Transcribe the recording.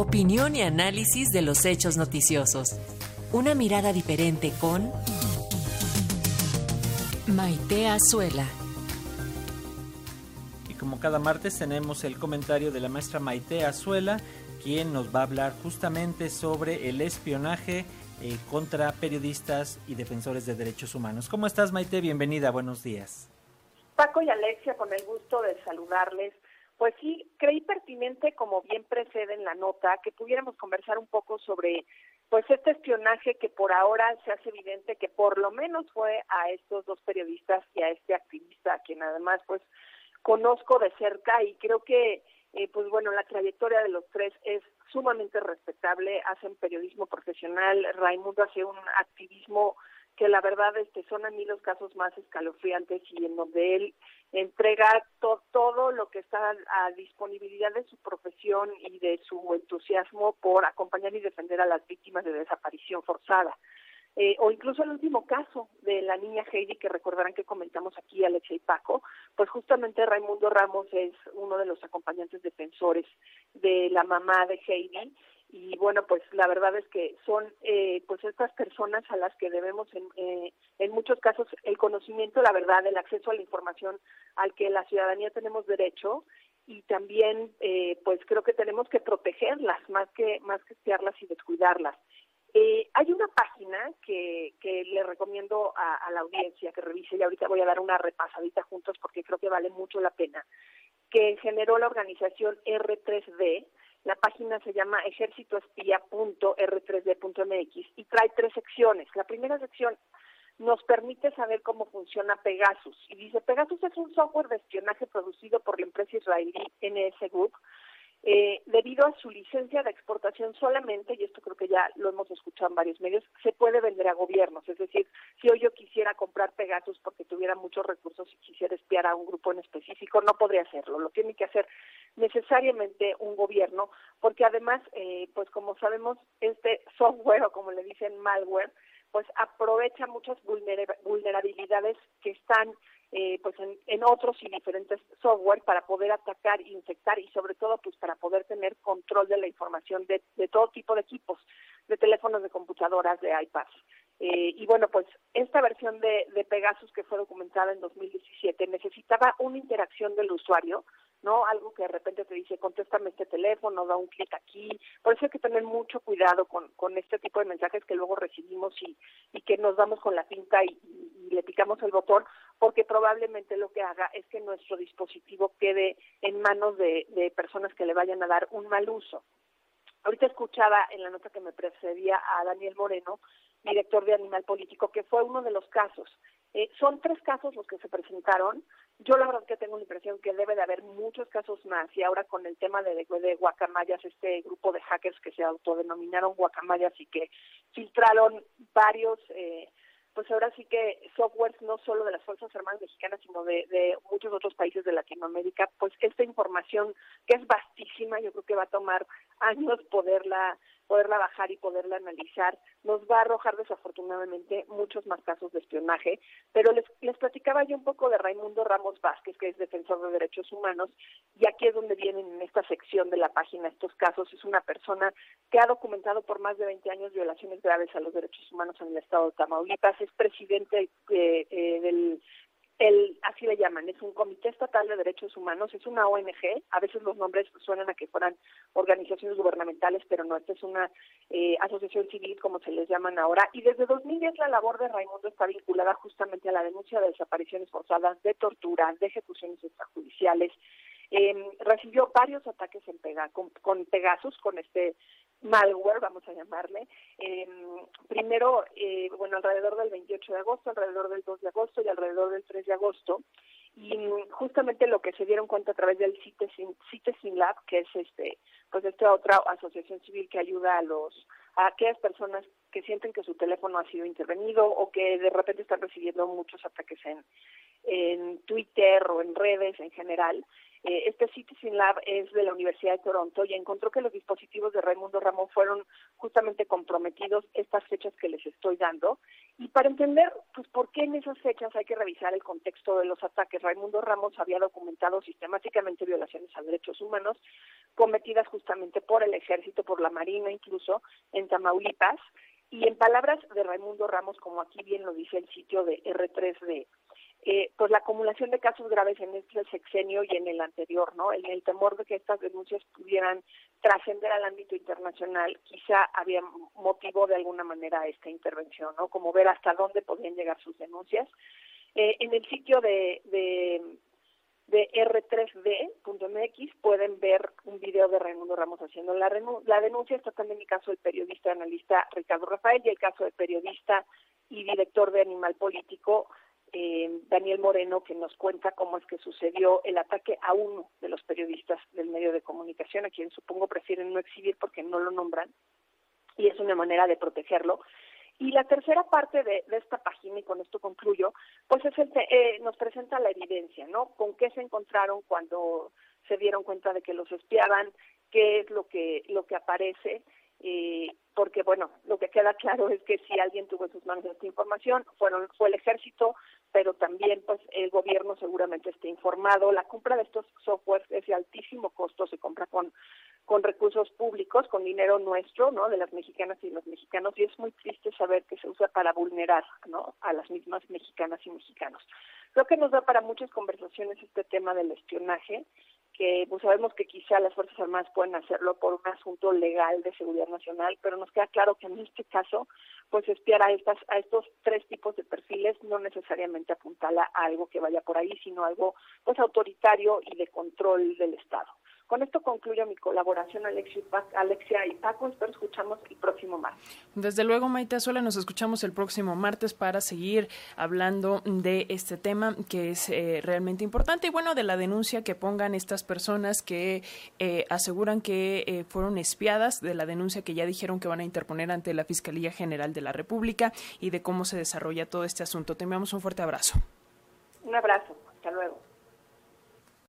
Opinión y análisis de los hechos noticiosos. Una mirada diferente con Maite Azuela. Y como cada martes tenemos el comentario de la maestra Maite Azuela, quien nos va a hablar justamente sobre el espionaje eh, contra periodistas y defensores de derechos humanos. ¿Cómo estás Maite? Bienvenida, buenos días. Paco y Alexia, con el gusto de saludarles. Pues sí, creí pertinente, como bien precede en la nota, que pudiéramos conversar un poco sobre pues este espionaje que por ahora se hace evidente que por lo menos fue a estos dos periodistas y a este activista, a quien además pues conozco de cerca y creo que eh, pues bueno, la trayectoria de los tres es sumamente respetable, hacen periodismo profesional, Raimundo hace un activismo que la verdad este son a mí los casos más escalofriantes y en donde él entrega todo lo que está a disponibilidad de su profesión y de su entusiasmo por acompañar y defender a las víctimas de desaparición forzada. Eh, o incluso el último caso de la niña Heidi que recordarán que comentamos aquí Alexa y Paco, pues justamente Raimundo Ramos es uno de los acompañantes defensores de la mamá de Heidi y bueno pues la verdad es que son eh, pues estas personas a las que debemos en, eh, en muchos casos el conocimiento la verdad el acceso a la información al que la ciudadanía tenemos derecho y también eh, pues creo que tenemos que protegerlas más que más que espiarlas y descuidarlas. Eh, hay una página que, que le recomiendo a, a la audiencia que revise y ahorita voy a dar una repasadita juntos porque creo que vale mucho la pena que generó la organización R3D la página se llama ejércitoespía.r3d.mx y trae tres secciones. La primera sección nos permite saber cómo funciona Pegasus. Y dice, Pegasus es un software de espionaje producido por la empresa israelí NS Group eh, debido a su licencia de exportación solamente, y esto creo que ya lo hemos escuchado en varios medios, se puede vender a gobiernos. Es decir, si hoy yo quisiera comprar Pegasus porque tuviera muchos recursos y quisiera espiar a un grupo en específico, no podría hacerlo. Lo tiene que hacer necesariamente un gobierno, porque además, eh, pues como sabemos, este software o como le dicen malware, pues aprovecha muchas vulnerabilidades que están eh, pues en, otros y diferentes software para poder atacar, infectar y sobre todo pues para poder tener control de la información de, todo tipo de equipos, de teléfonos, de computadoras, de iPads. Eh, y bueno, pues esta versión de, de Pegasus que fue documentada en 2017 necesitaba una interacción del usuario, ¿no? Algo que de repente te dice, contéstame este teléfono, da un clic aquí. Por eso hay que tener mucho cuidado con, con este tipo de mensajes que luego recibimos y, y que nos damos con la pinta y, y le picamos el botón porque probablemente lo que haga es que nuestro dispositivo quede en manos de, personas que le vayan a dar un mal uso. Ahorita escuchaba en la nota que me precedía a Daniel Moreno, director de Animal Político, que fue uno de los casos. Eh, son tres casos los que se presentaron. Yo la verdad que tengo la impresión que debe de haber muchos casos más y ahora con el tema de, de guacamayas, este grupo de hackers que se autodenominaron guacamayas y que filtraron varios eh, pues ahora sí que softwares no solo de las Fuerzas Armadas Mexicanas, sino de, de, muchos otros países de Latinoamérica, pues esta información que es vastísima, yo creo que va a tomar años poderla poderla bajar y poderla analizar, nos va a arrojar desafortunadamente muchos más casos de espionaje, pero les, les platicaba yo un poco de Raimundo Ramos Vázquez, que es defensor de derechos humanos, y aquí es donde vienen en esta sección de la página estos casos, es una persona que ha documentado por más de 20 años violaciones graves a los derechos humanos en el estado de Tamaulipas, es presidente eh, eh, del el, así le llaman, es un Comité Estatal de Derechos Humanos, es una ONG, a veces los nombres suenan a que fueran organizaciones gubernamentales, pero no, esta es una eh, asociación civil, como se les llaman ahora, y desde 2010 la labor de Raimundo está vinculada justamente a la denuncia de desapariciones forzadas, de torturas, de ejecuciones extrajudiciales, eh, recibió varios ataques en Pega, con, con Pegasus, con este malware, vamos a llamarle. Eh, primero, eh, bueno, alrededor del 28 de agosto, alrededor del 2 de agosto y alrededor del 3 de agosto. Y justamente lo que se dieron cuenta a través del Citizen Lab, que es este, pues esta otra asociación civil que ayuda a los a aquellas personas que sienten que su teléfono ha sido intervenido o que de repente están recibiendo muchos ataques en, en Twitter o en redes en general, eh, este Citizen Lab es de la Universidad de Toronto y encontró que los dispositivos de Raimundo Ramón fueron justamente comprometidos estas fechas que les estoy dando. Y para entender pues por qué en esas fechas hay que revisar el contexto de los ataques. Raimundo Ramos había documentado sistemáticamente violaciones a derechos humanos, cometidas justamente por el ejército, por la marina incluso, en Tamaulipas. Y en palabras de Raimundo Ramos, como aquí bien lo dice el sitio de R3D, eh, pues la acumulación de casos graves en este sexenio y en el anterior, ¿no? El temor de que estas denuncias pudieran trascender al ámbito internacional, quizá había motivo de alguna manera esta intervención, ¿no? Como ver hasta dónde podían llegar sus denuncias. Eh, en el sitio de, de, de r3d.mx pueden ver un video de Raimundo Ramos haciendo la, la denuncia. Está también el caso del periodista analista Ricardo Rafael y el caso del periodista y director de Animal Político eh, Daniel Moreno, que nos cuenta cómo es que sucedió el ataque a uno de los periodistas del medio de comunicación, a quien supongo prefieren no exhibir porque no lo nombran, y es una manera de protegerlo. Y la tercera parte de, esta página, y con esto concluyo, pues es el, eh, nos presenta la evidencia, ¿no? Con qué se encontraron cuando se dieron cuenta de que los espiaban, qué es lo que, lo que aparece, eh, porque bueno, lo que queda claro es que si alguien tuvo en sus manos esta información, fueron, fue el ejército, pero también pues el gobierno seguramente esté informado. La compra de estos softwares es de altísimo costo, se compra con, con recursos públicos, con dinero nuestro, ¿no? De las mexicanas y los mexicanos, y es muy triste saber que se usa para vulnerar, ¿no? A las mismas mexicanas y mexicanos. Creo que nos da para muchas conversaciones este tema del espionaje que pues sabemos que quizá las Fuerzas Armadas pueden hacerlo por un asunto legal de seguridad nacional, pero nos queda claro que en este caso, pues espiar a estas a estos tres tipos de perfiles no necesariamente apuntala a algo que vaya por ahí, sino algo pues autoritario y de control del Estado. Con esto concluyo mi colaboración, Alexia y Paco. Espero escuchamos el próximo martes. Desde luego, Maite Azuela, nos escuchamos el próximo martes para seguir hablando de este tema que es eh, realmente importante y bueno, de la denuncia que pongan estas personas que eh, aseguran que eh, fueron espiadas, de la denuncia que ya dijeron que van a interponer ante la Fiscalía General de la República y de cómo se desarrolla todo este asunto. Te enviamos un fuerte abrazo. Un abrazo. Hasta luego.